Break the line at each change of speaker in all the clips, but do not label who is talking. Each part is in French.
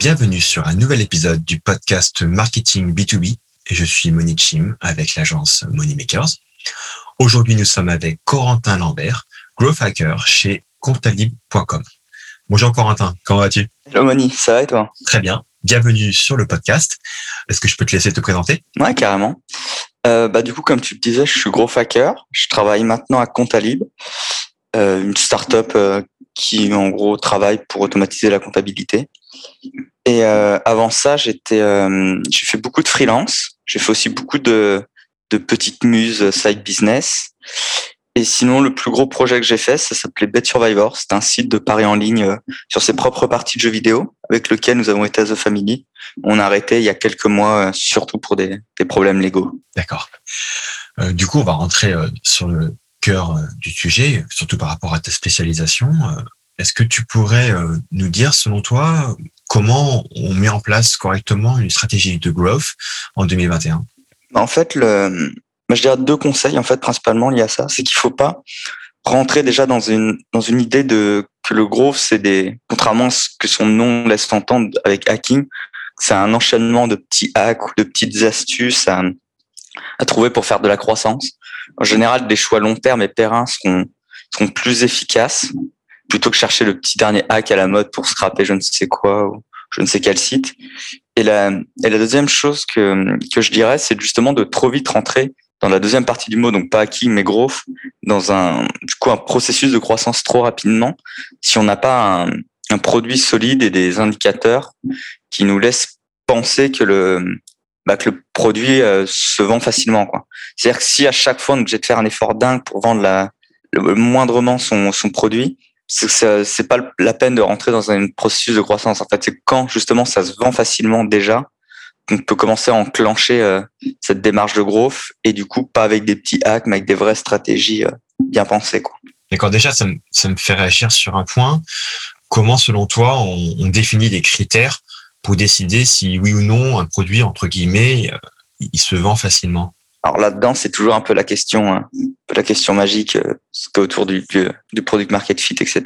Bienvenue sur un nouvel épisode du podcast Marketing B2B. Et je suis Monique Chim avec l'agence Money Makers. Aujourd'hui, nous sommes avec Corentin Lambert, growth hacker chez comptalib.com. Bonjour Corentin, comment vas-tu?
Hello Moni, ça va et toi?
Très bien, bienvenue sur le podcast. Est-ce que je peux te laisser te présenter?
Ouais, carrément. Euh, bah, du coup, comme tu le disais, je suis growth hacker. Je travaille maintenant à Comptalib, euh, une startup euh, qui, en gros, travaille pour automatiser la comptabilité. Et euh, avant ça, j'étais, euh, j'ai fait beaucoup de freelance. J'ai fait aussi beaucoup de, de petites muses side business. Et sinon, le plus gros projet que j'ai fait, ça s'appelait Bet Survivor. C'est un site de paris en ligne euh, sur ses propres parties de jeux vidéo avec lequel nous avons été à The Family. On a arrêté il y a quelques mois, euh, surtout pour des, des problèmes légaux.
D'accord. Euh, du coup, on va rentrer euh, sur le cœur euh, du sujet, surtout par rapport à ta spécialisation. Euh, Est-ce que tu pourrais euh, nous dire, selon toi, comment on met en place correctement une stratégie de growth en 2021
En fait, le, je dirais deux conseils en fait principalement liés à ça, c'est qu'il faut pas rentrer déjà dans une dans une idée de que le growth c'est des contrairement à ce que son nom laisse entendre avec hacking, c'est un enchaînement de petits hacks ou de petites astuces à, à trouver pour faire de la croissance. En général, des choix long terme et périns seront seront plus efficaces plutôt que chercher le petit dernier hack à la mode pour scraper je ne sais quoi ou je ne sais quel site. Et la, et la deuxième chose que, que je dirais, c'est justement de trop vite rentrer dans la deuxième partie du mot, donc pas hacking mais growth, dans un du coup un processus de croissance trop rapidement, si on n'a pas un, un produit solide et des indicateurs qui nous laissent penser que le bah, que le produit euh, se vend facilement quoi. C'est-à-dire que si à chaque fois on est obligé de faire un effort dingue pour vendre la le, moindrement son son produit, c'est pas la peine de rentrer dans un processus de croissance. En fait, c'est quand justement ça se vend facilement déjà on peut commencer à enclencher euh, cette démarche de growth et du coup pas avec des petits hacks mais avec des vraies stratégies euh, bien pensées quoi.
D'accord, déjà, ça me, fait réagir sur un point. Comment, selon toi, on, on définit des critères pour décider si oui ou non un produit, entre guillemets, euh, il se vend facilement?
Alors là-dedans, c'est toujours un peu la question, hein, un peu la question magique, euh, ce qu'est autour du, du, du product market fit, etc.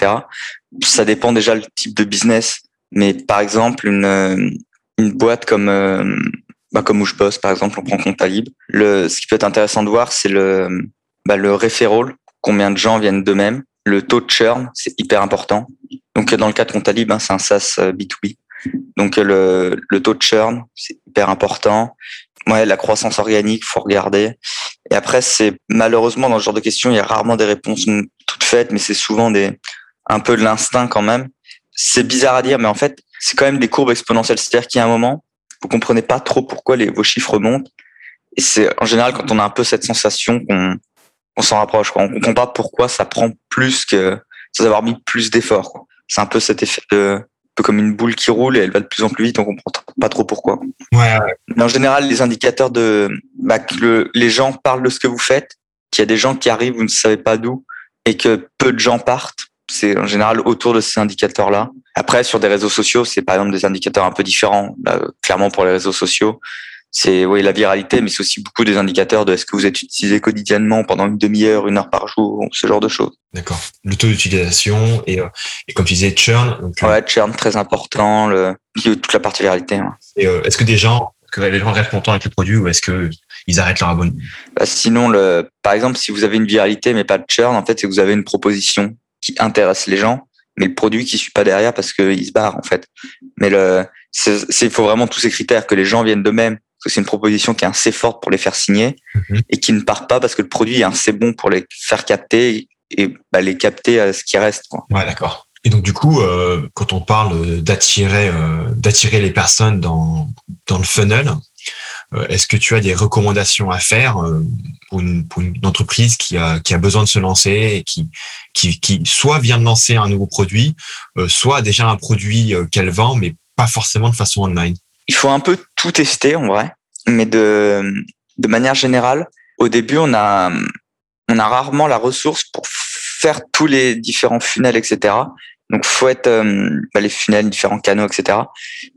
Ça dépend déjà le type de business, mais par exemple une euh, une boîte comme euh, bah, comme où je bosse, par exemple, on prend Comptalib. Le ce qui peut être intéressant de voir, c'est le bah, le referral, combien de gens viennent d'eux-mêmes, le taux de churn, c'est hyper important. Donc dans le cas de Comptalib, hein, c'est un SaaS euh, B2B. Donc le, le taux de churn, c'est hyper important. Ouais, la croissance organique, faut regarder. Et après, c'est malheureusement dans ce genre de questions, il y a rarement des réponses toutes faites, mais c'est souvent des un peu de l'instinct quand même. C'est bizarre à dire, mais en fait, c'est quand même des courbes exponentielles. C'est-à-dire qu'il y a un moment, vous comprenez pas trop pourquoi vos chiffres montent. Et c'est en général quand on a un peu cette sensation qu'on on s'en rapproche. Quoi. On comprend pas pourquoi ça prend plus que sans avoir mis plus d'efforts. C'est un peu cet effet de peu comme une boule qui roule et elle va de plus en plus vite. On comprend pas trop pourquoi.
Ouais, ouais.
Mais en général, les indicateurs de bah, que le- les gens parlent de ce que vous faites, qu'il y a des gens qui arrivent, vous ne savez pas d'où, et que peu de gens partent. C'est en général autour de ces indicateurs-là. Après, sur des réseaux sociaux, c'est par exemple des indicateurs un peu différents. Là, clairement, pour les réseaux sociaux, c'est oui la viralité, mais c'est aussi beaucoup des indicateurs de est-ce que vous êtes utilisé quotidiennement pendant une demi-heure, une heure par jour, ce genre de choses.
D'accord. Le taux d'utilisation et, euh, et comme tu disais, churn. Donc, euh,
Ouais, churn très important, le, toute la partie viralité. hein.
et, euh, est-ce que des gens, que les gens restent contents avec le produit ou est-ce que ils arrêtent leur abonnement?
Bah, sinon, le, par exemple, si vous avez une viralité mais pas de churn, en fait, c'est que vous avez une proposition qui intéresse les gens, mais le produit qui suit pas derrière parce qu'il se barre, en fait. Mais le, il faut vraiment tous ces critères que les gens viennent d'eux-mêmes, que c'est une proposition qui est assez forte pour les faire signer
Mhm.
et qui ne part pas parce que le produit est assez bon pour les faire capter et bah, les capter à ce qui reste. Quoi.
Ouais, d'accord. Et donc du coup, euh, quand on parle d'attirer euh, d'attirer les personnes dans dans le funnel, euh, est-ce que tu as des recommandations à faire pour une pour une entreprise qui a qui a besoin de se lancer et qui qui qui soit vient de lancer un nouveau produit, soit déjà un produit qu'elle vend mais pas forcément de façon online?
Il faut un peu tout tester en vrai, mais de, de manière générale, au début, on a, on a rarement la ressource pour faire tous les différents funnels, etc. Donc, faut être euh, bah, les funnels, différents canaux, etc.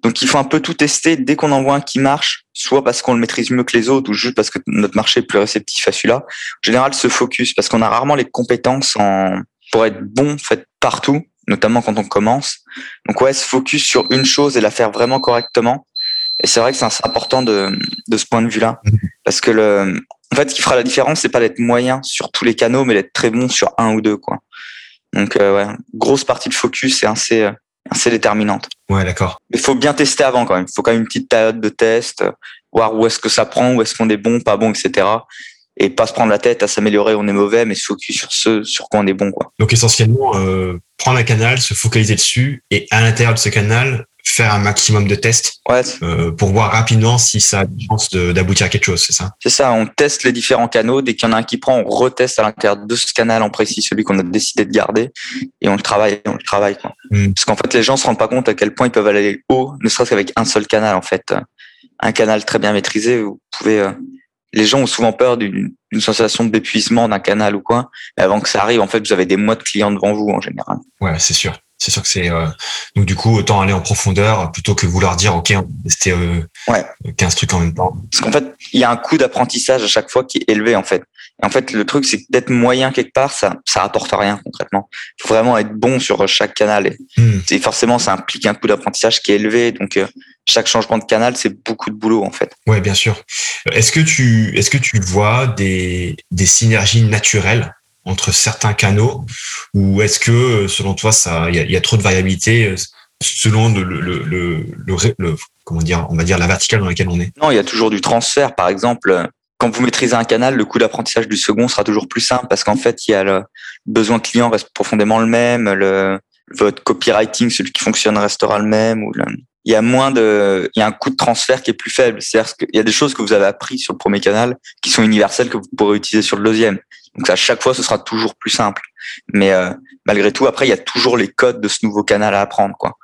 Donc, il faut un peu tout tester dès qu'on envoie un qui marche, soit parce qu'on le maîtrise mieux que les autres, ou juste parce que notre marché est plus réceptif à celui-là. En général, se focus parce qu'on a rarement les compétences en pour être bon en fait partout. notamment quand on commence. Donc ouais, se focus sur une chose et la faire vraiment correctement. Et c'est vrai que c'est important de, de ce point de vue-là, mhm. parce que le, en fait, ce qui fera la différence, c'est pas d'être moyen sur tous les canaux, mais d'être très bon sur un ou deux, quoi. Donc euh, ouais, grosse partie de focus est assez, assez déterminante.
Ouais, d'accord.
Il faut bien tester avant quand même. Il faut quand même une petite période de test, voir où est-ce que ça prend, où est-ce qu'on est bon, pas bon, etc et pas se prendre la tête à s'améliorer, on est mauvais, mais se focus sur ce sur quoi on est bon. Quoi.
Donc essentiellement, euh, prendre un canal, se focaliser dessus et à l'intérieur de ce canal, faire un maximum de tests
ouais.
euh, pour voir rapidement si ça a une chance d'aboutir à quelque chose, c'est ça?
C'est ça, on teste les différents canaux. Dès qu'il y en a un qui prend, on reteste à l'intérieur de ce canal en précis, celui qu'on a décidé de garder, et on le travaille, on le travaille. Quoi. Hmm. Parce qu'en fait, les gens se rendent pas compte à quel point ils peuvent aller haut, ne serait-ce qu'avec un seul canal. En fait, un canal très bien maîtrisé, vous pouvez euh, les gens ont souvent peur d'une sensation d'épuisement d'un canal ou quoi. Mais avant que ça arrive, en fait, vous avez des mois de clients devant vous en général.
Ouais, c'est sûr. C'est sûr que c'est euh... donc du coup autant aller en profondeur plutôt que vouloir dire ok c'était euh,
ouais.
15 trucs en même temps.
Parce qu'en fait il y a un coût d'apprentissage à chaque fois qui est élevé en fait. Et en fait le truc c'est d'être moyen quelque part ça ça rapporte rien concrètement. Il faut vraiment être bon sur chaque canal et, hmm. et forcément ça implique un coût d'apprentissage qui est élevé donc euh, chaque changement de canal c'est beaucoup de boulot en fait.
Ouais bien sûr. Est-ce que tu est-ce que tu vois des des synergies naturelles entre certains canaux ou est-ce que selon toi il y, a, trop de variabilité euh, selon le, le, on va dire la verticale dans laquelle on est?
Non, il y a toujours du transfert par exemple quand vous maîtrisez un canal, le coût d'apprentissage du second sera toujours plus simple parce qu'en fait, il y a le besoin client reste profondément le même, le, votre copywriting, celui qui fonctionne restera le même il y a moins de, un coût de transfert qui est plus faible. C'est-à-dire qu'il y a des choses que vous avez appris sur le premier canal qui sont universelles que vous pourrez utiliser sur le deuxième. Donc à chaque fois, ce sera toujours plus simple. Mais euh, malgré tout, après, il y a toujours les codes de ce nouveau canal à apprendre. Quoi.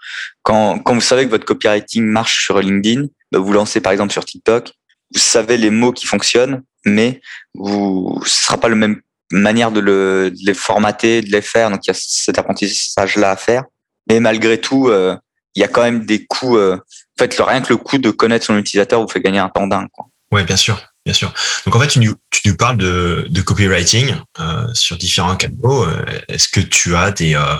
Quand, quand vous savez que votre copywriting marche sur LinkedIn, bah, vous lancez par exemple sur TikTok, vous savez les mots qui fonctionnent, mais vous, ce sera pas la même manière de, le, de les formater, de les faire. Donc il y a cet apprentissage-là à faire. Mais malgré tout, euh, il y a quand même des coûts. Euh, en fait, rien que le coût de connaître son utilisateur vous fait gagner un temps dingue. Quoi.
Ouais, bien sûr. Bien sûr. Donc en fait, tu nous, tu nous parles de, de copywriting euh, sur différents canaux. Euh, est-ce que tu as des, euh,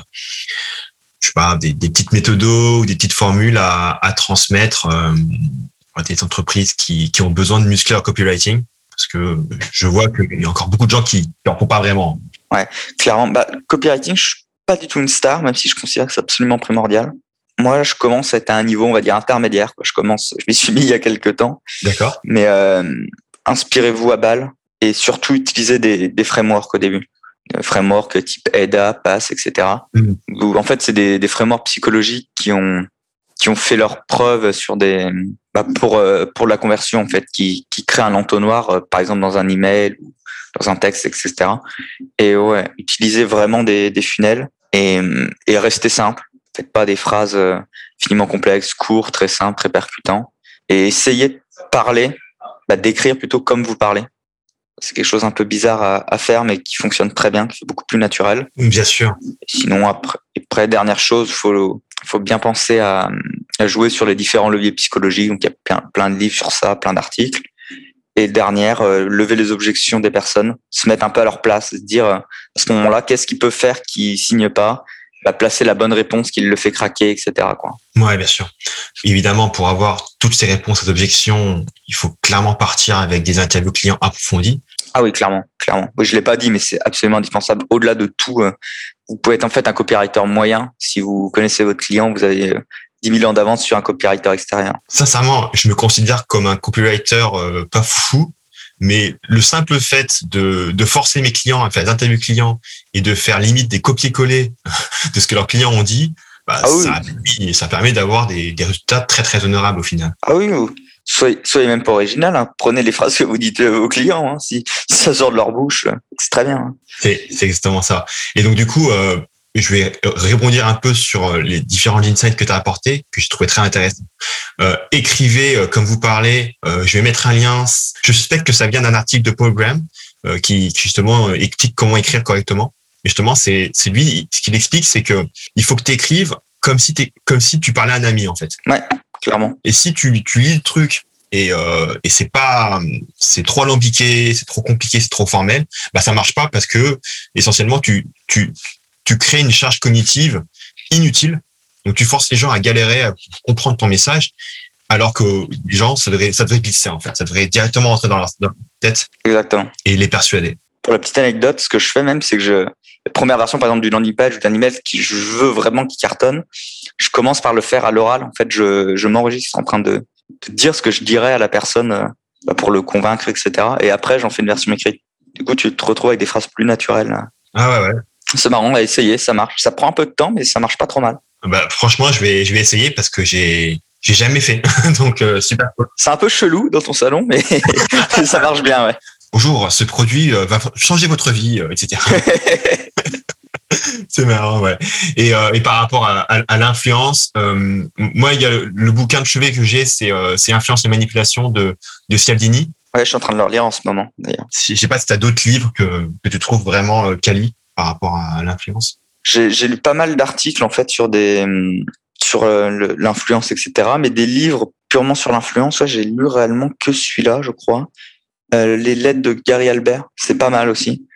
je sais pas, des, des, petites méthodes ou des petites formules à, à transmettre euh, à des entreprises qui, qui ont besoin de muscler leur copywriting? Parce que je vois qu'il y a encore beaucoup de gens qui n'en font pas vraiment.
Ouais, clairement. Bah, copywriting, je suis pas du tout une star, même si je considère que c'est absolument primordial. Moi, je commence à être à un niveau, on va dire, intermédiaire. Je commence, je m'y suis mis il y a quelques temps.
D'accord.
Mais euh, inspirez-vous à balle et surtout utilisez des, des frameworks au début. Des frameworks type EDA, PASS, etc. Mm. en fait, c'est des, des frameworks psychologiques qui ont qui ont fait leurs preuves sur des bah pour euh, pour la conversion en fait, qui qui créent un entonnoir, euh, par exemple dans un email ou dans un texte, etc. Et ouais, utilisez vraiment des, des funnels et et restez simple. Faites pas des phrases euh, finiment complexes, courts, très simples, très percutants. Et essayez de parler bah, d'écrire plutôt comme vous parlez. C'est quelque chose un peu bizarre à, à, faire, mais qui fonctionne très bien, qui est beaucoup plus naturel.
Bien sûr.
sinon, après, après, dernière chose, faut faut bien penser à, à, jouer sur les différents leviers psychologiques. Donc, il y a plein, plein de livres sur ça, plein d'articles. Et dernière, euh, lever les objections des personnes, se mettre un peu à leur place, se dire euh, à ce moment-là, qu'est-ce qu'ils peuvent faire qui signe pas? Placer la bonne réponse qui le fait craquer, etc. Quoi.
Ouais, bien sûr. Évidemment, pour avoir toutes ces réponses aux objections, il faut clairement partir avec des interviews clients approfondies.
Ah oui, clairement, clairement. Oui, je l'ai pas dit, mais c'est absolument indispensable. Au-delà de tout, euh, vous pouvez être en fait un copywriter moyen. Si vous connaissez votre client, vous avez 10 euh, 000 ans d'avance sur un copywriter extérieur.
Sincèrement, je me considère comme un copywriter euh, pas fou, mais le simple fait de, de forcer mes clients à faire des interviews clients et de faire limite des copier-coller de ce que leurs clients ont dit, bah, ah ça, ça, permet d'avoir des, des, résultats très très honorables au final.
Ah oui, soyez, soyez même pas original. Hein. Prenez les phrases que vous dites aux clients. Hein. Si, si, ça sort de leur bouche, c'est très bien. Hein.
C'est exactement ça. Et donc du coup, euh, je vais répondre un peu sur euh, les différents insights que tu as apportés, que je trouvais très intéressants. Euh, écrivez euh, comme vous parlez. Euh, je vais mettre un lien. Je suspecte que ça vient d'un article de Paul Graham euh, qui, qui, justement explique comment écrire correctement. Et justement, c'est lui ce qu'il explique, c'est que il faut que tu écrives comme si es, comme si tu parlais à un ami en fait.
Ouais, clairement.
Et si tu, tu lis le truc et, euh, et c'est pas c'est trop alambiqué, c'est trop compliqué, c'est trop formel, bah ça marche pas parce que essentiellement tu tu tu crées une charge cognitive inutile. Donc tu forces les gens à galérer à comprendre ton message, alors que les gens, ça devrait, ça devrait glisser en fait, ça devrait directement rentrer dans leur, tête.
Exactement.
Et les persuader.
Pour la petite anecdote, ce que je fais même, c'est que je la première version par exemple du landing page ou d'un email qui je veux vraiment qui cartonne, je commence par le faire à l'oral. En fait, je, je m'enregistre en train de, de, dire ce que je dirais à la personne euh, bah, pour le convaincre, etc. Et après, j'en fais une version écrite. Du coup, tu te retrouves avec des phrases plus naturelles.
Ah ouais, ouais.
C'est marrant à essayer, ça marche. Ça prend un peu de temps, mais ça marche pas trop mal.
Bah, franchement, je vais, je vais essayer parce que j'ai, j'ai jamais fait. Donc, euh, super cool.
C'est un peu chelou dans ton salon, mais ça marche bien, ouais.
Bonjour, ce produit euh, va changer votre vie, euh, etc. c'est marrant, ouais. Et, et, par rapport à, à, l'influence, moi, il y a le, bouquin de chevet que j'ai, c'est c'est Influence et manipulation de, de Cialdini.
Ouais, je suis en train de le relire en ce moment, d'ailleurs.
Je sais pas si tu as d'autres livres que, que tu trouves vraiment quali par rapport à l'influence.
J'ai lu pas mal d'articles, en fait, sur des, sur euh, l'influence, etc. Mais des livres purement sur l'influence, j'ai lu réellement que celui-là, je crois. Euh, les lettres de Gary Albert, c'est pas mal aussi.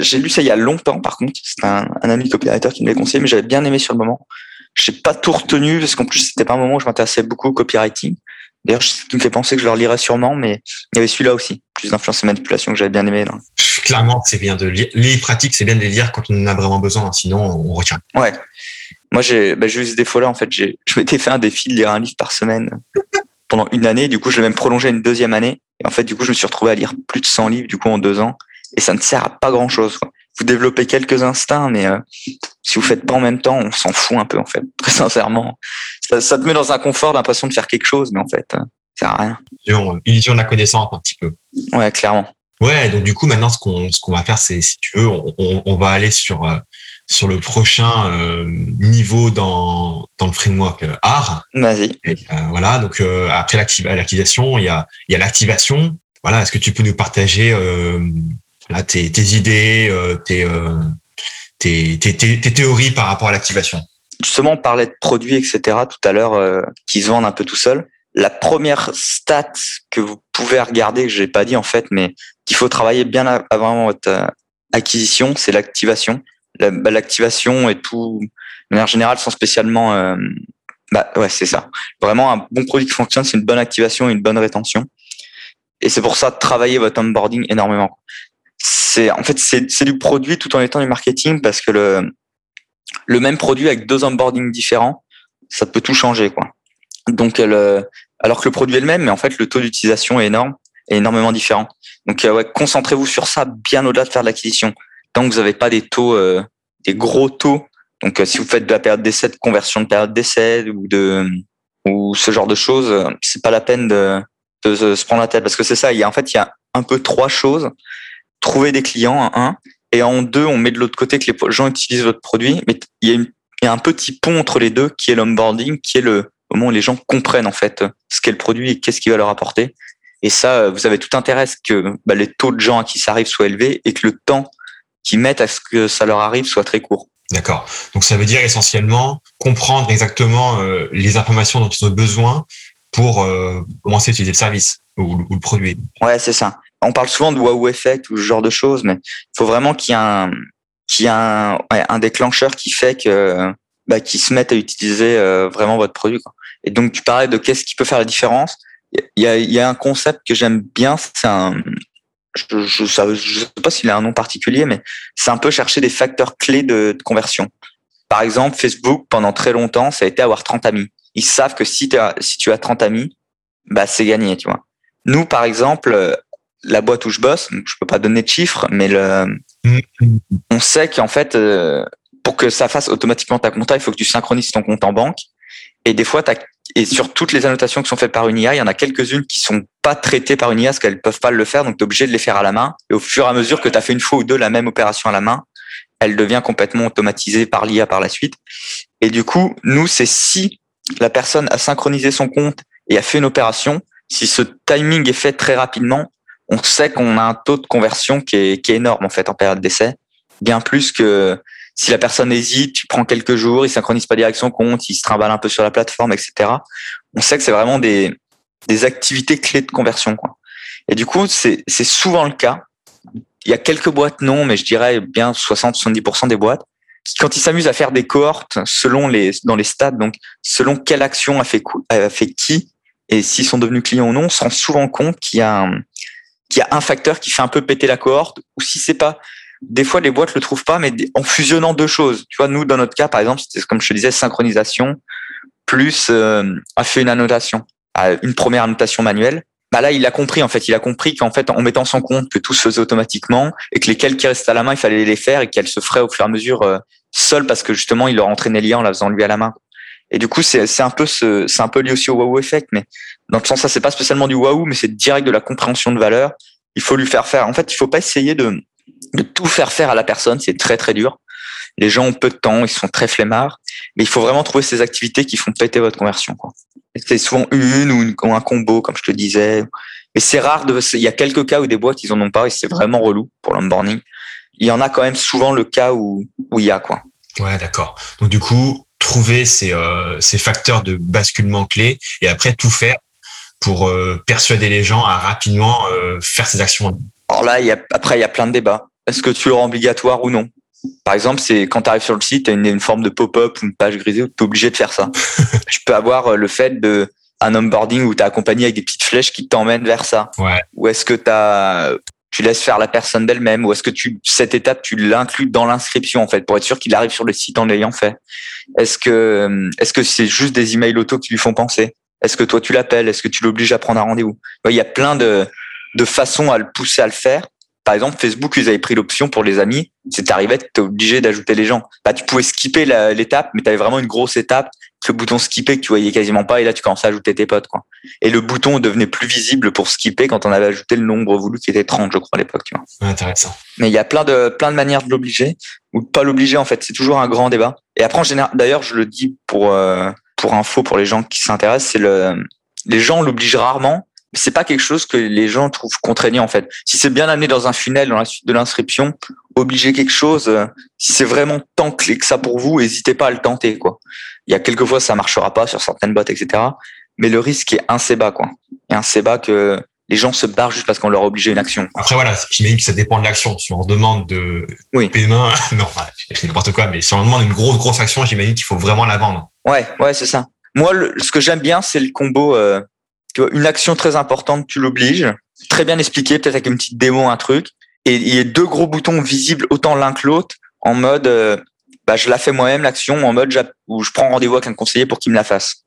J'ai lu ça il y a longtemps, par contre. C'est un, un, ami copywriter qui me l'a conseillé, mais j'avais bien aimé sur le moment. J'ai pas tout retenu parce qu'en plus c'était pas un moment où je m'intéressais beaucoup au copywriting. D'ailleurs, ce qui me fait penser que je le relirai sûrement, mais il y avait celui-là aussi, plus d'influence et manipulation que j'avais bien aimé. Là.
Clairement, c'est bien de lire. Les pratiques, c'est bien de les lire quand on en a vraiment besoin, sinon on retient.
Ouais. Moi, j'ai bah, eu ce défaut-là. En fait, je m'étais fait un défi de lire un livre par semaine pendant une année. Du coup, je l'ai même prolongé une deuxième année. Et en fait, du coup, je me suis retrouvé à lire plus de 100 livres du coup en deux ans. Et ça ne sert à pas grand-chose. Vous développez quelques instincts, mais euh, si vous faites pas en même temps, on s'en fout un peu en fait. Très sincèrement, ça, ça te met dans un confort, l'impression de faire quelque chose, mais en fait, euh, ça sert à rien.
Illusion de la connaissance un petit peu.
Ouais, clairement.
Ouais, donc du coup, maintenant, ce qu'on ce qu'on va faire, c'est, si tu veux, on, on, va aller sur euh, sur le prochain euh, niveau dans, dans le framework euh, art.
Vas-y.
Euh, voilà, donc euh, après l'activation, il y a, il y a l'activation. Voilà, est-ce que tu peux nous partager là, tes, tes idées, tes, tes, tes, tes, théories par rapport à l'activation?
Justement, on parlait de produits, etc. tout à l'heure, qui se vendent un peu tout seuls. La première stat que vous pouvez regarder, que j'ai pas dit en fait, mais qu'il faut travailler bien avant votre acquisition, c'est l'activation. Bah, l'activation et tout, de manière générale, sans spécialement. Euh, bah ouais, c'est ça. Vraiment, un bon produit qui fonctionne, c'est une bonne activation et une bonne rétention. Et c'est pour ça de travailler votre onboarding énormément. C'est en fait c'est du produit tout en étant du marketing parce que le le même produit avec deux onboarding différents, ça peut tout changer quoi. Donc le, alors que le produit est le même, mais en fait le taux d'utilisation est énorme et énormément différent. Donc euh, ouais, concentrez-vous sur ça bien au-delà de faire de l'acquisition tant que vous n'avez pas des taux, euh, des gros taux, donc euh, si vous faites de la période d'essai, de conversion de période d'essai ou de ou ce genre de choses, euh, c'est pas la peine de, de, se prendre la tête parce que c'est ça. Il y a en fait il y a un peu trois choses trouver des clients un et en deux on met de l'autre côté que les gens utilisent votre produit, mais il y il y a un petit pont entre les deux qui est l'onboarding, qui est le moment où les gens comprennent en fait ce qu'est le produit et qu'est-ce qu'il va leur apporter. Et ça, vous avez tout intérêt à ce que bah, les taux de gens à qui ça arrive soient élevés et que le temps qui mettent à ce que ça leur arrive soit très court.
D'accord. Donc ça veut dire essentiellement comprendre exactement euh, les informations dont ils ont besoin pour euh, commencer à utiliser le service ou, le produit.
Ouais, c'est ça. On parle souvent de wow effect ou ce genre de choses, mais il faut vraiment qu'il y ait un, qu'il y ait un, un déclencheur qui fait que bah, qu'ils se mettent à utiliser euh, vraiment votre produit. Quoi. Et donc tu parlais de qu'est-ce qui peut faire la différence. Il y a, il y a un concept que j'aime bien, c'est un, je, je, je sais pas s'il a un nom particulier, mais c'est un peu chercher des facteurs clés de, de, conversion. Par exemple, Facebook, pendant très longtemps, ça a été avoir 30 amis. Ils savent que si, as, si tu as 30 amis, bah, c'est gagné, tu vois. Nous, par exemple, la boîte où je bosse, je peux pas donner de chiffres, mais le, on sait qu'en fait, euh, pour que ça fasse automatiquement ta compta, il faut que tu synchronises ton compte en banque. Et des fois, et sur toutes les annotations qui sont faites par une IA, il y en a quelques-unes qui sont pas traitées par une IA parce qu'elles peuvent pas le faire, donc tu es obligé de les faire à la main. Et au fur et à mesure que tu as fait une fois ou deux la même opération à la main, elle devient complètement automatisée par l'IA par la suite. Et du coup, nous, c'est si la personne a synchronisé son compte et a fait une opération, si ce timing est fait très rapidement, on sait qu'on a un taux de conversion qui est, qui est énorme en fait en période d'essai, bien plus que si la personne hésite, tu prends quelques jours, il synchronise pas direct son compte, il se trimballe un peu sur la plateforme, etc. On sait que c'est vraiment des, des activités clés de conversion. Quoi. Et du coup, c'est souvent le cas. Il y a quelques boîtes non, mais je dirais bien 60-70% des boîtes quand ils s'amusent à faire des cohortes selon les dans les stades, donc selon quelle action a fait, a fait qui et s'ils sont devenus clients ou non, on se rend souvent compte qu'il y a un, y a un facteur qui fait un peu péter la cohorte, ou si c'est pas des fois les boîtes le trouvent pas, mais en fusionnant deux choses. Tu vois, nous dans notre cas, par exemple, c'était comme je te disais, synchronisation plus euh, a fait une annotation, une première annotation manuelle. Bah là, il a compris en fait. Il a compris qu'en fait, en mettant son compte que tout se faisait automatiquement et que les quelques qui restaient à la main, il fallait les faire et qu'elles se feraient au fur et à mesure euh, seul parce que justement, il leur entraînait liens en la faisant lui à la main. Et du coup, c'est un peu ce, c'est un peu lié aussi au wow effect, mais dans le sens, ça c'est pas spécialement du wow, mais c'est direct de la compréhension de valeur. Il faut lui faire faire. En fait, il faut pas essayer de de tout faire faire à la personne, c'est très très dur. Les gens ont peu de temps, ils sont très flemmards, mais il faut vraiment trouver ces activités qui font péter votre conversion. C'est souvent une ou, un combo, comme je te disais. Et c'est rare de. Il y a quelques cas où des boîtes ils en ont pas et c'est vraiment relou pour l'onboarding. Il y en a quand même souvent le cas où où il y a quoi.
Ouais, d'accord. Donc du coup, trouver ces euh, ces facteurs de basculement clés et après tout faire pour euh, persuader les gens à rapidement euh, faire ces actions.
Alors là, il y a, après, il y a plein de débats. Est-ce que tu le rends obligatoire ou non? Par exemple, c'est quand tu arrives sur le site, tu as une, forme de pop-up ou une page grisée où tu es obligé de faire ça. tu peux avoir euh, le fait de un onboarding où tu es accompagné avec des petites flèches qui t'emmènent vers ça.
Ouais.
Ou est-ce que as, tu laisses faire la personne d'elle-même ou est-ce que tu cette étape tu l'inclus dans l'inscription en fait pour être sûr qu'il arrive sur le site en l'ayant fait? Est-ce que est-ce que c'est juste des emails auto qui lui font penser? Est-ce que toi tu l'appelles? Est-ce que tu l'obliges à prendre un rendez-vous? Il y a plein de de façon à le pousser à le faire. Par exemple, Facebook, ils avaient pris l'option pour les amis. C'est arrivé, tu es obligé d'ajouter les gens. Bah, tu pouvais skipper l'étape, mais tu avais vraiment une grosse étape, le bouton skipper que tu voyais quasiment pas, et là, tu commençais à ajouter tes potes. Quoi. Et le bouton devenait plus visible pour skipper quand on avait ajouté le nombre voulu qui était 30, je crois, à l'époque. Tu
vois. Intéressant.
Mais il y a plein de, plein de manières de l'obliger, ou de pas l'obliger, en fait. C'est toujours un grand débat. Et après, en général, d'ailleurs, je le dis pour, euh, pour info, pour les gens qui s'intéressent, c'est le, les gens l'obligent rarement, c'est pas quelque chose que les gens trouvent contraignant en fait. Si c'est bien amené dans un funnel dans la suite de l'inscription, obliger quelque chose, euh, si c'est vraiment tant clé que ça pour vous, n'hésitez pas à le tenter quoi. Il y a quelques fois ça marchera pas sur certaines boîtes etc. Mais le risque est assez bas quoi. Et assez bas que les gens se barrent juste parce qu'on leur a obligé une action.
Après voilà, j'imagine que ça dépend de l'action. Si on demande de
oui.
paiement, non, c'est n'importe quoi, mais si on demande une grosse grosse action, j'imagine qu'il faut vraiment la vendre.
Ouais, ouais, c'est ça. Moi, ce que j'aime bien, c'est le combo euh, une action très importante, tu l'obliges. Très bien expliqué, peut-être avec une petite démo, un truc. Et il y a deux gros boutons visibles autant l'un que l'autre en mode euh, bah, je la fais moi-même l'action en mode où je prends rendez-vous avec un conseiller pour qu'il me la fasse.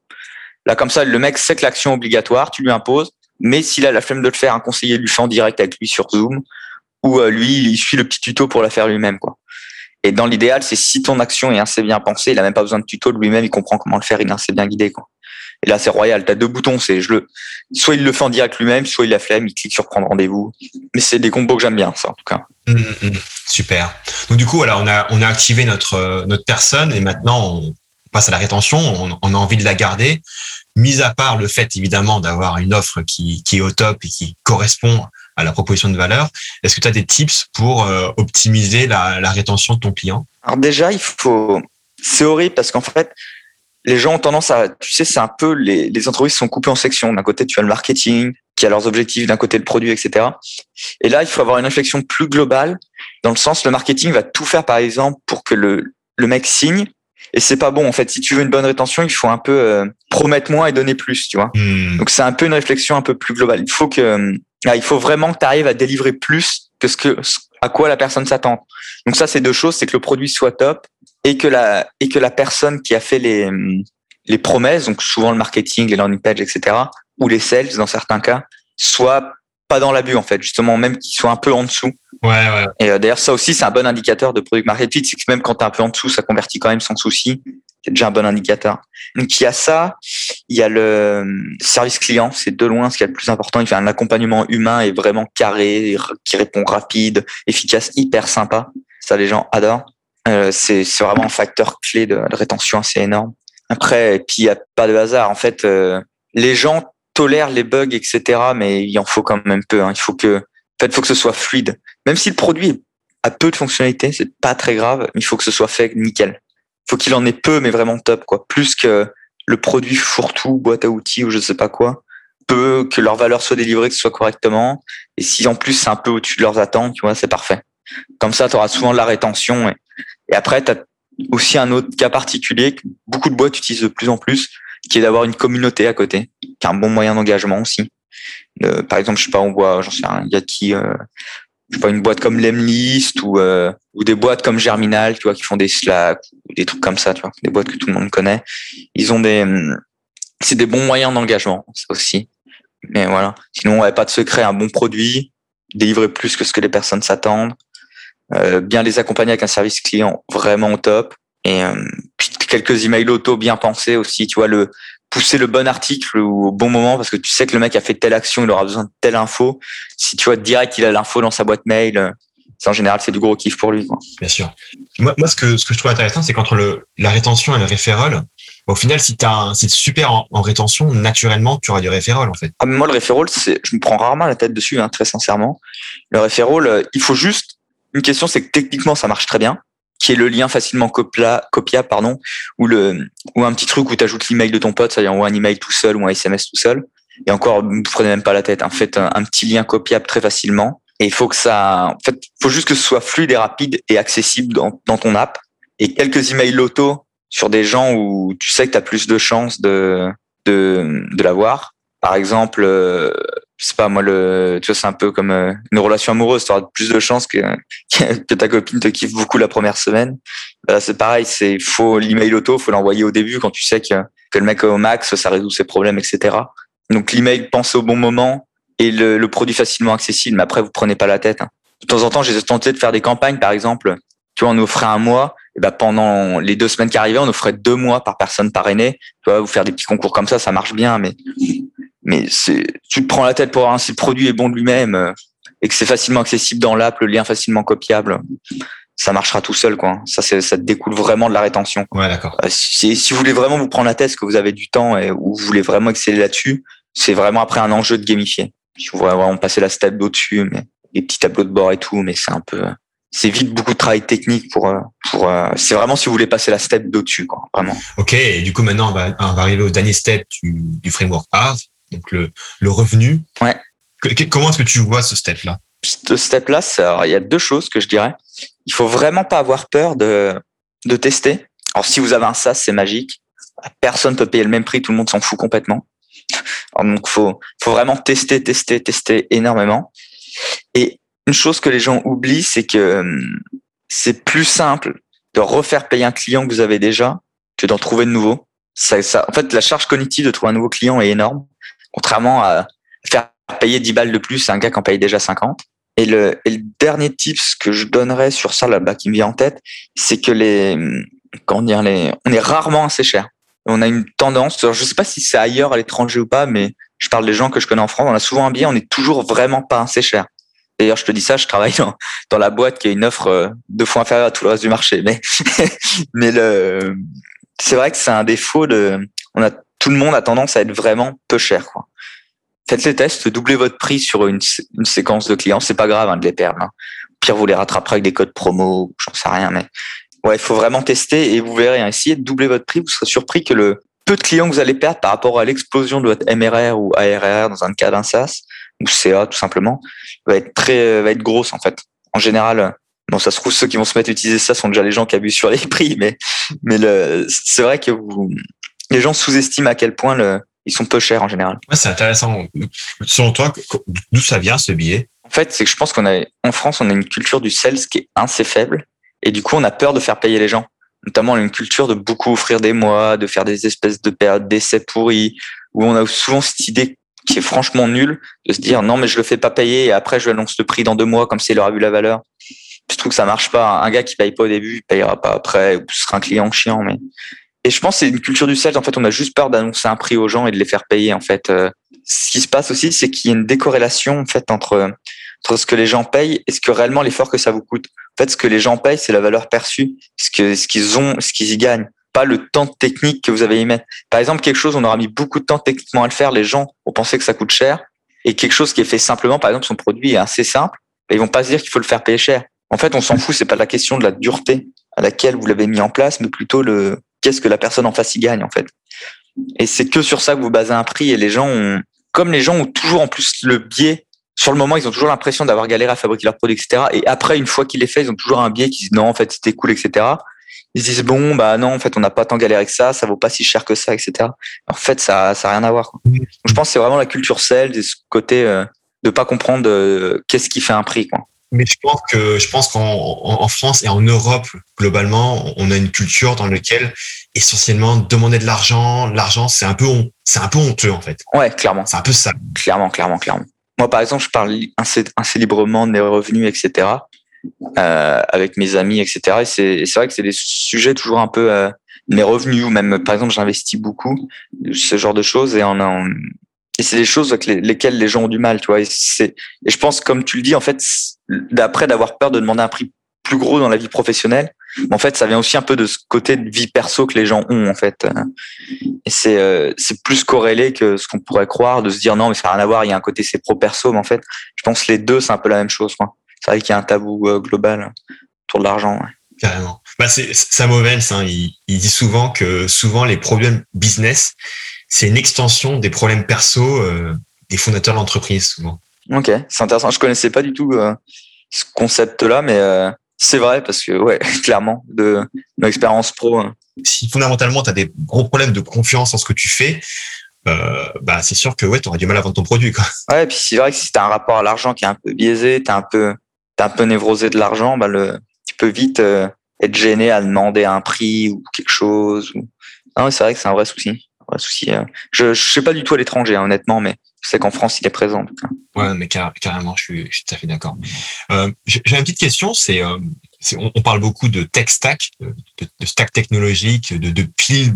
Là comme ça le mec sait que l'action est obligatoire, tu lui imposes, mais s'il a la flemme de le faire, un conseiller lui fait en direct avec lui sur Zoom ou euh, lui il suit le petit tuto pour la faire lui-même quoi. Et dans l'idéal, c'est si ton action est assez bien pensée, il a même pas besoin de tuto de lui-même, il comprend comment le faire, il est assez bien guidé. Et là, c'est royal. Tu as deux boutons. C'est je le, soit il le fait en direct lui-même, soit il la flemme, il clique sur prendre rendez-vous. Mais c'est des combos que j'aime bien, ça, en tout cas.
Mmh, mmh, mmh. super. Donc, du coup, voilà, on a, on a activé notre, euh, notre personne et maintenant, on passe à la rétention. On, on a envie de la garder. Mis à part le fait, évidemment, d'avoir une offre qui, qui est au top et qui correspond à la proposition de valeur, est-ce que tu as des tips pour euh, optimiser la, la rétention de ton client?
Alors déjà, il faut... C'est horrible parce qu'en fait, les gens ont tendance à, tu sais, c'est un peu les, les entreprises sont coupées en sections. D'un côté, tu as le marketing qui a leurs objectifs, d'un côté le produit, etc. Et là, il faut avoir une réflexion plus globale, dans le sens le marketing va tout faire, par exemple, pour que le, le mec signe. Et c'est pas bon en fait. Si tu veux une bonne rétention, il faut un peu euh, promettre moins et donner plus, tu vois.
Hmm.
Donc c'est un peu une réflexion un peu plus globale. Il faut que, euh, il faut vraiment que tu arrives à délivrer plus que ce que à quoi la personne s'attend. Donc ça, c'est deux choses, c'est que le produit soit top et que la et que la personne qui a fait les les promesses, donc souvent le marketing, les landing pages, etc., ou les sales dans certains cas, soit pas dans l'abus en fait, justement même qu'ils soient un peu en dessous.
Ouais, ouais.
Et euh, d'ailleurs ça aussi c'est un bon indicateur de product market fit, c'est que même quand tu es un peu en dessous, ça convertit quand même sans souci. C'est déjà un bon indicateur. Donc il y a ça, il y a le service client, c'est de loin ce qui est le plus important. Il fait un accompagnement humain et vraiment carré, qui répond rapide, efficace, hyper sympa. Ça les gens adorent. Euh, c'est vraiment un facteur clé de, de rétention assez énorme. Après, et puis il y a pas de hasard. En fait, euh, les gens tolèrent les bugs, etc. Mais il en faut quand même peu. Hein. Il faut que, en fait, faut que ce soit fluide. Même si le produit a peu de fonctionnalités, c'est pas très grave. Il faut que ce soit fait nickel. Il faut qu'il en ait peu, mais vraiment top, quoi. Plus que le produit fourre-tout, boîte à outils ou je sais pas quoi. Peu que leur valeur soit délivrée, que ce soit correctement. Et si en plus c'est un peu au-dessus de leurs attentes, tu vois, c'est parfait. Comme ça, tu auras souvent de la rétention. Et après, tu aussi un autre cas particulier que beaucoup de boîtes utilisent de plus en plus, qui est d'avoir une communauté à côté, qui est un bon moyen d'engagement aussi. Euh, par exemple, je sais pas, on voit, j'en sais rien, il y a qui, euh, je sais pas, une boîte comme Lemlist ou euh, ou des boîtes comme Germinal, tu vois, qui font des Slack ou des trucs comme ça, tu vois, des boîtes que tout le monde connaît. Ils ont des, c'est des bons moyens d'engagement, ça aussi. Mais voilà. Sinon, on n'avait pas de secret, un bon produit, délivrer plus que ce que les personnes s'attendent, euh, bien les accompagner avec un service client vraiment au top, et euh, puis quelques emails auto bien pensés aussi, tu vois, le pousser le bon article au bon moment parce que tu sais que le mec a fait telle action, il aura besoin de telle info. Si tu vois direct il a l'info dans sa boîte mail, euh, en général c'est du gros kiff pour lui. Quoi.
Bien sûr. Moi, moi ce que ce que je trouve intéressant, c'est qu'entre le la rétention et le référol, au final, si tu c'est super en, rétention, naturellement, tu auras du référol en fait.
Ah, moi, le référol, je me prends rarement la tête dessus, hein, très sincèrement. Le référol, euh, il faut juste une question, c'est que techniquement, ça marche très bien, qui est le lien facilement copia, copiable, pardon, ou le ou un petit truc où tu ajoutes l'email de ton pote, ça y envoie un email tout seul ou un SMS tout seul. Et encore, vous prenez même pas la tête. Hein. fait, un, petit lien copiable très facilement. Et il faut que ça, en fait, faut juste que ce soit fluide et rapide et accessible dans, dans ton app. Et quelques emails auto sur des gens où tu sais que tu as plus de chances de, de, de l'avoir. Par exemple, euh, c'est pas moi le tu vois c'est un peu comme euh, une relation amoureuse. Tu auras plus de chances que, que ta copine te kiffe beaucoup la première semaine. Là c'est pareil c'est faut l'email auto faut l'envoyer au début quand tu sais que, que le mec au max ça résout ses problèmes etc donc l'email pense au bon moment et le, le, produit facilement accessible. Mais après vous prenez pas la tête hein. de temps en temps j'ai tenté de faire des campagnes par exemple. Tu vois on offrait un mois. Et ben pendant les deux semaines qui arrivaient, on offrait deux mois par personne parrainée. Tu vois, vous faire des petits concours comme ça, ça marche bien, mais mais c'est tu te prends la tête pour voir si le produit est bon de lui-même euh, et que c'est facilement accessible dans l'app, le lien facilement copiable, ça marchera tout seul, quoi. Ça, c'est, ça découle vraiment de la rétention.
Ouais, d'accord.
Euh, si, si vous voulez vraiment vous prendre la tête, que vous avez du temps et ou vous voulez vraiment exceller là-dessus, c'est vraiment après un enjeu de gamifier. Si vous voulez vraiment passer la step d'au-dessus, mais les petits tableaux de bord et tout, mais c'est un peu, c'est vite beaucoup de travail technique pour euh, pour c'est vraiment si vous voulez passer la step d'au-dessus quoi vraiment.
OK, et du coup maintenant on va, on va arriver au dernier step du, du framework art, donc le le revenu.
Ouais.
comment est-ce que tu vois ce step là
Ce step là, il y a deux choses que je dirais. Il faut vraiment pas avoir peur de de tester. Alors si vous avez un SaaS, c'est magique. Personne peut payer le même prix, tout le monde s'en fout complètement. Alors, donc faut faut vraiment tester tester tester énormément. Et une chose que les gens oublient, c'est que hum, c'est plus simple de refaire payer un client que vous avez déjà que d'en trouver de nouveau. Ça, ça, en fait, la charge cognitive de trouver un nouveau client est énorme, contrairement à faire payer 10 balles de plus à un gars qui en paye déjà 50. Et le, et le dernier tips que je donnerais sur ça là-bas qui me vient en tête, c'est que les, comment dire, les, on est rarement assez cher. On a une tendance, je sais pas si c'est ailleurs à l'étranger ou pas, mais je parle des gens que je connais en France, on a souvent un billet, on est toujours vraiment pas assez cher. D'ailleurs, je te dis ça, je travaille dans, dans la boîte qui a une offre euh, deux fois inférieure à tout le reste du marché. Mais, mais le, c'est vrai que c'est un défaut de, on a, tout le monde a tendance à être vraiment peu cher, quoi. Faites les tests, doublez votre prix sur une, séquence de clients. C'est pas grave hein, de les perdre. Hein. Pire, vous les rattraperez avec des codes promo, j'en sais rien, mais ouais, il faut vraiment tester et vous verrez. Hein, essayez de doubler votre prix. Vous serez surpris que le peu de clients que vous allez perdre par rapport à l'explosion de votre MRR ou ARR dans un cas d'un ou CA tout simplement, va être très, va être grosse en fait. En général, bon, ça se trouve ceux qui vont se mettre à utiliser ça sont déjà les gens qui abusent sur les prix, mais c'est vrai que vous, les gens sous-estiment à quel point le, ils sont peu chers en général.
Ouais, c'est intéressant. Selon toi, d'où ça vient ce billet?
En fait, c'est que je pense qu'on a en France, on a une culture du sales qui est assez faible, et du coup, on a peur de faire payer les gens. Notamment, on a une culture de beaucoup offrir des mois, de faire des espèces de périodes d'essais pourris, où on a souvent cette idée qui est franchement nul de se dire non mais je le fais pas payer et après je annonce le prix dans deux mois comme s'il aura vu la valeur. Je trouve que ça marche pas. Un gars qui paye pas au début, il payera pas après, ou ce sera un client chiant. Mais et je pense que c'est une culture du sales. En fait, on a juste peur d'annoncer un prix aux gens et de les faire payer. En fait, euh, ce qui se passe aussi, c'est qu'il y a une décorrélation en fait entre entre ce que les gens payent et ce que réellement l'effort que ça vous coûte. En fait, ce que les gens payent, c'est la valeur perçue, ce que ce qu'ils ont, ce qu'ils y gagnent pas le temps technique que vous avez y mettre. Par exemple, quelque chose, on aura mis beaucoup de temps techniquement à le faire, les gens vont penser que ça coûte cher, et quelque chose qui est fait simplement, par exemple, son produit est assez simple, ils vont pas se dire qu'il faut le faire payer cher. En fait, on s'en fout, c'est pas la question de la dureté à laquelle vous l'avez mis en place, mais plutôt le qu'est-ce que la personne en face y gagne, en fait. Et c'est que sur ça que vous basez un prix, et les gens ont, comme les gens ont toujours en plus le biais sur le moment, ils ont toujours l'impression d'avoir galéré à fabriquer leur produit, etc. Et après, une fois qu'il est fait, ils ont toujours un biais qui dit non, en fait, c'était cool, etc ils se disent bon bah non en fait on n'a pas tant galéré que ça, ça vaut pas si cher que ça, etc. En fait ça ça a rien à voir. je pense que c'est vraiment la culture sales et ce côté euh, de pas comprendre euh, qu'est-ce qui fait un prix quoi.
Mais je pense que je pense qu'en en France et en Europe globalement, on a une culture dans laquelle essentiellement demander de l'argent, l'argent c'est un peu c'est un peu honteux en fait.
Ouais, clairement.
C'est un peu ça.
Clairement, clairement, clairement. Moi par exemple, je parle assez, librement de mes revenus, etc. Euh, avec mes amis, etc. Et c'est vrai que c'est des sujets toujours un peu euh, mes revenus ou même par exemple j'investis beaucoup ce genre de choses et en, en et c'est des choses avec lesquelles les gens ont du mal, tu vois. Et, et je pense, comme tu le dis, en fait, d'après d'avoir peur de demander un prix plus gros dans la vie professionnelle, en fait, ça vient aussi un peu de ce côté de vie perso que les gens ont, en fait. Et c'est, euh, c'est plus corrélé que ce qu'on pourrait croire, de se dire non, mais ça n'a rien à voir, il y a un côté c'est pro-perso, mais en fait, je pense que les deux, c'est un peu la même chose, quoi. C'est vrai qu'il y a un tabou euh, global autour de l'argent. Ouais.
Carrément. Bah, c'est Sam Ovens, hein, il, il dit souvent que souvent les problèmes business, c'est une extension des problèmes perso euh, des fondateurs de l'entreprise souvent.
Ok, c'est intéressant. Je connaissais pas du tout euh, ce concept-là, mais euh, c'est vrai parce que ouais, clairement, de mon expérience pro. Hein.
Si fondamentalement tu as des gros problèmes de confiance en ce que tu fais, bah c'est sûr que ouais, tu auras du mal à vendre ton produit quoi.
Ouais, et puis c'est vrai que si tu as un rapport à l'argent qui est un peu biaisé, tu un peu un peu névrosé de l'argent, bah le tu peux vite être gêné à demander un prix ou quelque chose ou... Non, c'est vrai que c'est un vrai souci souci. Euh, je ne sais pas du tout à l'étranger, hein, honnêtement, mais je sais qu'en France, il est présent. En tout cas.
Ouais, mais carrément, je suis, suis tout à fait d'accord. Euh, J'ai une petite question, c'est, euh, on, parle beaucoup de tech stack, de, stack technologique, de, piles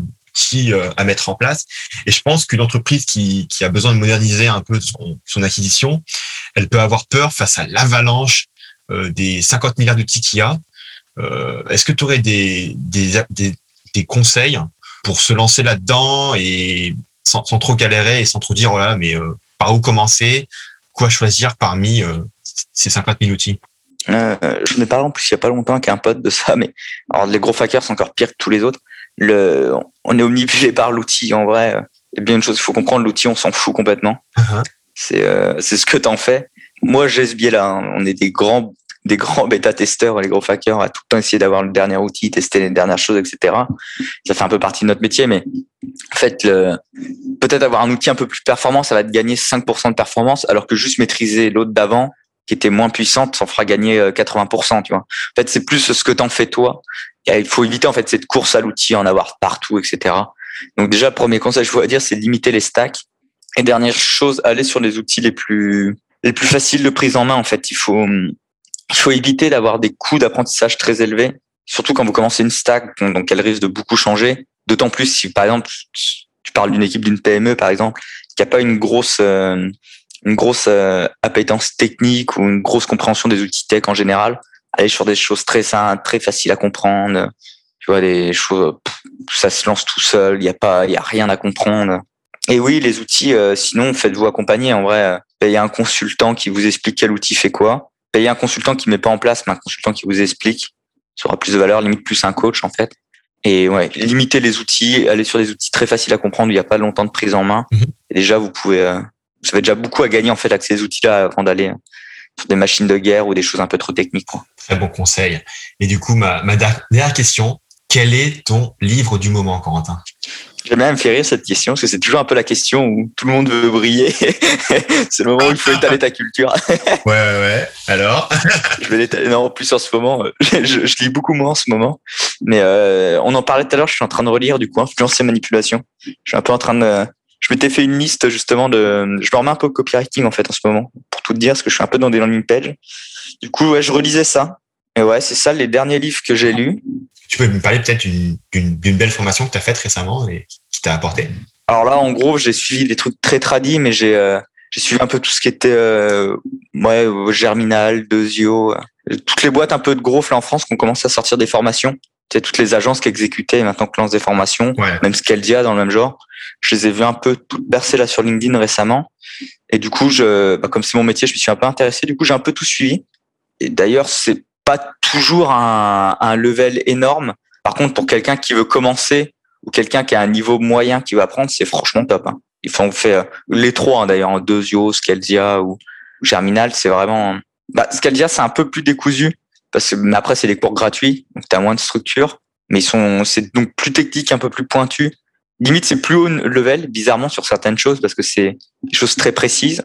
à mettre en place. Et je pense qu'une entreprise qui, a besoin de moderniser un peu son, acquisition, elle peut avoir peur face à l'avalanche des 50 milliards de qu'il y a. Est-ce que tu aurais des conseils pour se lancer là-dedans et sans, trop galérer et sans trop dire voilà mais euh, par où commencer, quoi choisir parmi euh, ces 50 000 outils?
Euh, je n'ai parlé en plus il y a pas longtemps qu'un pote de ça, mais alors les gros hackers sont encore pires que tous les autres. Le, on est omnibulé par l'outil en vrai. Il y a bien une chose, il faut comprendre l'outil, on s'en fout complètement. Uh-huh. C'est c'est ce que t'en fais. Moi j'ai ce biais là. Hein. On est des grands des grands bêta-testeurs, les gros hackers, à tout le temps essayer d'avoir le dernier outil, tester les dernières choses, etc. Ça fait un peu partie de notre métier, mais en fait, peut-être avoir un outil un peu plus performant, ça va te gagner 5% de performance, alors que juste maîtriser l'autre d'avant, qui était moins puissante, ça fera gagner 80%, euh, tu vois. En fait, c'est plus ce que t'en fais toi. Il faut éviter, en fait, cette course à l'outil, en avoir partout, etc. Donc déjà, premier conseil, je voudrais dire, c'est limiter les stacks. Et dernière chose, aller sur les outils les plus les plus faciles de prise en main. En fait, il faut il faut éviter d'avoir des coûts d'apprentissage très élevés, surtout quand vous commencez une stack, donc elle risque de beaucoup changer. D'autant plus si, par exemple, tu parles d'une équipe d'une PME, par exemple, qui a pas une grosse euh, une grosse euh, appétence technique ou une grosse compréhension des outils tech en général. Aller sur des choses très simples, très faciles à comprendre. Tu vois, des choses, ça se lance tout seul. Il y a pas, il y a rien à comprendre. Et oui, les outils, euh, sinon, faites-vous accompagner. En vrai, il y a un consultant qui vous explique quel outil fait quoi payer un consultant qui met pas en place, mais un consultant qui vous explique, ça aura plus de valeur, limite plus un coach en fait. Et ouais, limiter les outils, aller sur des outils très faciles à comprendre, où il n'y a pas longtemps de prise en main. Mhm. Et déjà, vous pouvez, euh, vous avez déjà beaucoup à gagner en fait avec ces outils-là avant d'aller euh, sur des machines de guerre ou des choses un peu trop techniques.
Très bon conseil. Et du coup, ma, ma dernière question, quel est ton livre du moment, Corentin?
J'aime bien me faire rire cette question parce que c'est toujours un peu la question où tout le monde veut briller. c'est le moment où il faut étaler ta culture.
ouais, ouais, ouais. Alors
Je vais l'étaler. Non, en plus en ce moment, euh, je, je, lis beaucoup moins en ce moment. Mais euh, on en parlait tout à l'heure, je suis en train de relire du coup Influence et Manipulation. Je suis un peu en train de. Je m'étais fait une liste justement de. Je me remets un peu au copywriting en fait en ce moment, pour tout te dire, parce que je suis un peu dans des landing pages. Du coup, ouais, je relisais ça. Et ouais, c'est ça les derniers livres que j'ai lus.
Tu peux me parler peut-être d'une belle formation que tu as faite récemment et qui t'a apporté?
Alors là, en gros, j'ai suivi des trucs très tradis, mais j'ai euh, suivi un peu tout ce qui était euh, ouais, Germinal, Dezio, euh, toutes les boîtes un peu de gros là en France qui ont commencé à sortir des formations. Tu sais, toutes les agences qui exécutaient et maintenant qui lancent des formations, ouais. même Scaldia dans le même genre. Je les ai vus un peu toutes bercer là sur LinkedIn récemment. Et du coup, je, bah, comme c'est mon métier, je me suis un peu intéressé. Du coup, j'ai un peu tout suivi. Et d'ailleurs, c'est pas toujours un, un level énorme. Par contre, pour quelqu'un qui veut commencer ou quelqu'un qui a un niveau moyen qui va apprendre, c'est franchement top. Hein. Ils font faire euh, les trois hein, d'ailleurs, Dezio, Scaldia ou Germinal, c'est vraiment. Bah, Scaldia, c'est un peu plus décousu parce que mais après c'est des cours gratuits, donc tu as moins de structure. mais ils sont, c'est donc plus technique, un peu plus pointu. Limite, c'est plus haut level, bizarrement, sur certaines choses, parce que c'est des choses très précises,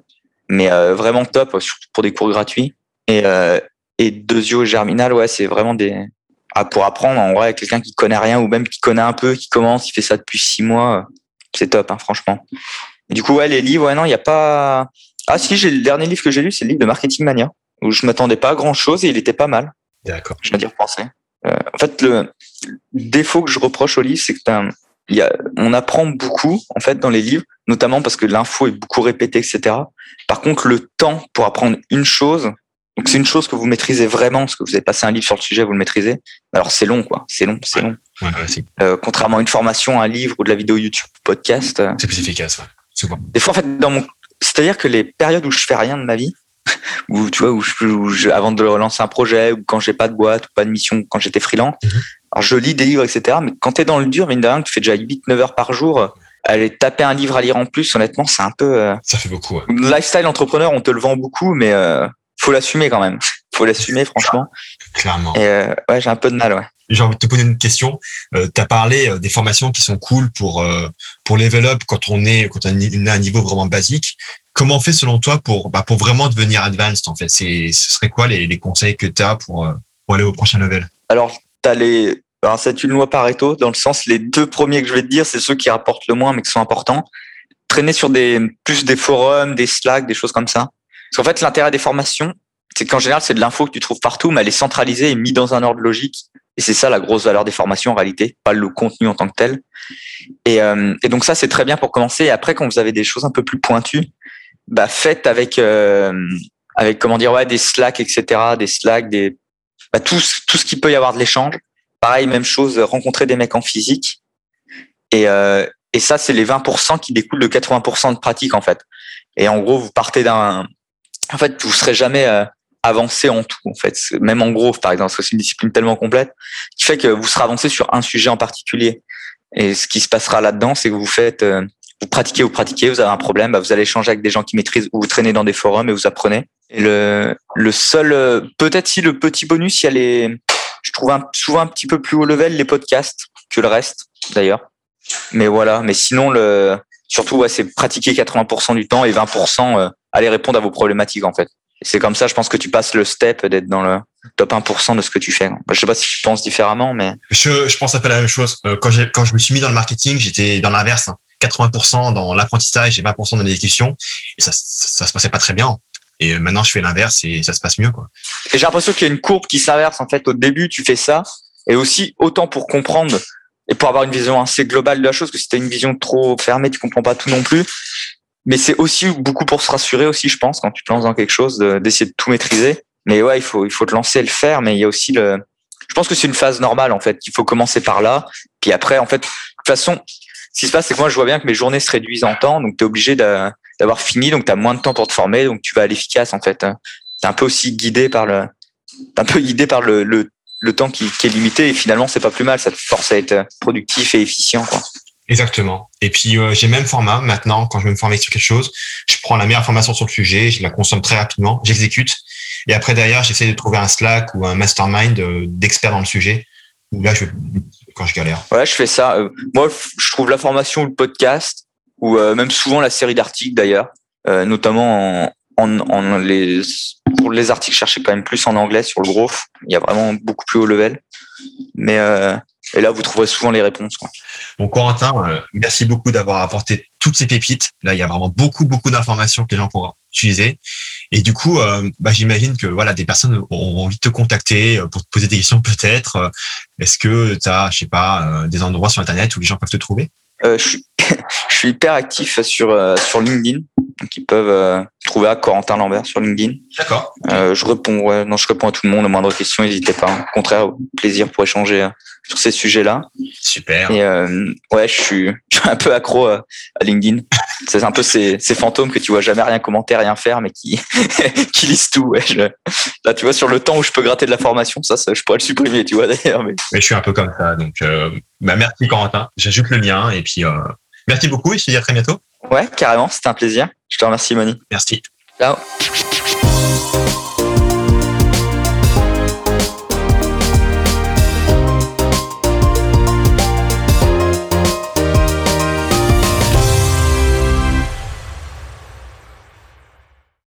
mais euh, vraiment top, surtout pour des cours gratuits. Et, euh, et Dezio et Germinal, ouais, c'est vraiment des, ah, pour apprendre, en vrai, quelqu'un qui connaît rien, ou même qui connaît un peu, qui commence, qui fait ça depuis six mois, c'est top, hein, franchement. Et du coup, ouais, les livres, ouais, non, il n'y a pas, ah si, j'ai le dernier livre que j'ai lu, c'est le livre de Marketing Mania, où je m'attendais pas à grand chose et il était pas mal.
D'accord.
Je veux dire penser. Euh, en fait, le défaut que je reproche au livre, c'est que ben, y a, on apprend beaucoup en fait dans les livres, notamment parce que l'info est beaucoup répétée, etc. Par contre, le temps pour apprendre une chose, donc c'est une chose que vous maîtrisez vraiment, parce que vous avez passé un livre sur le sujet, vous le maîtrisez. Alors c'est long, quoi. C'est long, c'est long.
Ouais, ouais,
euh, contrairement à une formation, un livre ou de la vidéo YouTube, podcast. Euh,
c'est plus efficace, ouais. Souvent.
Des fois, en fait, dans mon, c'est-à-dire que les périodes où je fais rien de ma vie, où tu vois, où je, avant de relancer un projet, ou quand j'ai pas de boîte, ou pas de mission, quand j'étais freelance, mhm. alors je lis des livres, etc. Mais quand t'es dans le dur, mine de rien, tu fais déjà 8-9 heures par jour, aller taper un livre à lire en plus, honnêtement, c'est un peu. Euh,
ça fait beaucoup. Ouais.
Lifestyle entrepreneur, on te le vend beaucoup, mais euh, faut l'assumer quand même. faut l'assumer, franchement.
Clairement.
Et euh, ouais, j'ai un peu de mal, ouais.
J'ai envie de te poser une question. Euh, tu as parlé euh, des formations qui sont cool pour euh, pour level up quand on est quand on à un niveau vraiment basique. Comment on fait selon toi pour bah, pour vraiment devenir advanced en fait? C'est ce serait quoi les, les conseils que tu as pour pour aller au prochain level?
Alors, tu as les alors, c'est une loi Pareto dans le sens les deux premiers que je vais te dire, c'est ceux qui rapportent le moins mais qui sont importants. Traîner sur des plus des forums, des Slack, des choses comme ça. Parce qu'en fait, l'intérêt des formations, c'est qu'en général, c'est de l'info que tu trouves partout, mais elle est centralisée et mise dans un ordre logique. Et c'est ça la grosse valeur des formations en réalité, pas le contenu en tant que tel. Et, euh, et donc ça, c'est très bien pour commencer. Et après, quand vous avez des choses un peu plus pointues, bah faites avec euh, avec comment dire ouais des Slack, etc., des Slack, des bah, tout tout ce qui peut y avoir de l'échange. Pareil, même chose, rencontrer des mecs en physique. Et euh, et ça, c'est les 20% qui découlent de 80% de pratique en fait. Et en gros, vous partez d'un en fait, vous serez jamais euh, avancer en tout, en fait. Même en gros, par exemple, c'est une discipline tellement complète qui fait que vous serez avancé sur un sujet en particulier. Et ce qui se passera là-dedans, c'est que vous faites, euh, vous pratiquez, vous pratiquez, vous avez un problème, bah, vous allez échanger avec des gens qui maîtrisent ou vous traînez dans des forums et vous apprenez. Et le, seul, euh, peut-être si le petit bonus, il y a les, je trouve souvent un petit peu plus haut level les podcasts que le reste, d'ailleurs. Mais voilà. Mais sinon, le, surtout, ouais, c'est pratiquer 80% du temps et 20% euh, aller répondre à vos problématiques, en fait c'est comme ça, je pense que tu passes le step d'être dans le top 1% de ce que tu fais. Je sais pas si tu penses différemment, mais.
Je, je pense un peu la même chose. Euh, quand, quand je me suis mis dans le marketing, j'étais dans l'inverse. 80% hein. dans l'apprentissage et 20% dans l'exécution. Et ça, ça, se passait pas très bien. Et maintenant, je fais l'inverse et ça se passe mieux, quoi.
Et j'ai l'impression qu'il y a une courbe qui s'inverse. En fait, au début, tu fais ça. Et aussi, autant pour comprendre et pour avoir une vision assez globale de la chose, que si tu une vision trop fermée, tu comprends pas tout non plus mais c'est aussi beaucoup pour se rassurer aussi, je pense, quand tu te lances dans quelque chose, d'essayer de, tout maîtriser. Mais ouais, il faut, il faut te lancer et le faire, mais il y a aussi le, je pense que c'est une phase normale, en fait. Il faut commencer par là. Puis après, en fait, de toute façon, ce qui se passe, c'est que moi, je vois bien que mes journées se réduisent en temps. Donc, tu es obligé d'avoir fini. Donc, tu as moins de temps pour te former. Donc, tu vas à l'efficace, en fait. Tu un peu aussi guidé par le, un peu guidé par le, le, le temps qui, qui, est limité. Et finalement, c'est pas plus mal. Ça te force à être productif et efficient, quoi.
Exactement. Et puis euh, j'ai même format maintenant quand je veux me former sur quelque chose, je prends la meilleure formation sur le sujet, je la consomme très rapidement, j'exécute et après derrière j'essaie de trouver un Slack ou un mastermind euh, d'experts dans le sujet où là je quand je galère.
Ouais, je fais ça. Euh, moi, je trouve la formation ou le podcast ou même souvent la série d'articles d'ailleurs, notamment en, en, les pour les articles, chercher quand même plus en anglais sur le growth. Il y a vraiment beaucoup plus haut level, mais et là, vous trouverez souvent les réponses. Quoi.
Bon, Corentin, euh, merci beaucoup d'avoir apporté toutes ces pépites. Là, il y a vraiment beaucoup, beaucoup d'informations que les gens pourront utiliser. Et du coup, euh, bah, j'imagine que voilà, des personnes ont envie de te contacter euh, pour te poser des questions peut-être. Est-ce que tu as, je sais pas, des endroits sur Internet où les gens peuvent te trouver?
Je, suis, je suis hyper actif sur, sur LinkedIn. Donc, ils peuvent trouver à Corentin Lambert sur LinkedIn.
D'accord.
je réponds, ouais, non, je réponds à tout le monde. La moindre question, n'hésitez pas. Au contraire, plaisir pour échanger sur ces sujets-là.
Super.
Et euh, ouais, je suis, je suis un peu accro à, LinkedIn. C'est un peu ces, ces fantômes que tu vois jamais rien commenter, rien faire, mais qui, qui lisent tout. Ouais. Je, là, tu vois, sur le temps où je peux gratter de la formation, ça, ça je pourrais le supprimer, tu vois d'ailleurs.
Mais... mais... je suis un peu comme ça. Donc, euh, bah, merci Corentin. J'ajoute le lien et puis euh, merci beaucoup et je te dis à très bientôt.
Ouais, carrément, c'était un plaisir. Je te remercie, Moni.
Merci.
Ciao.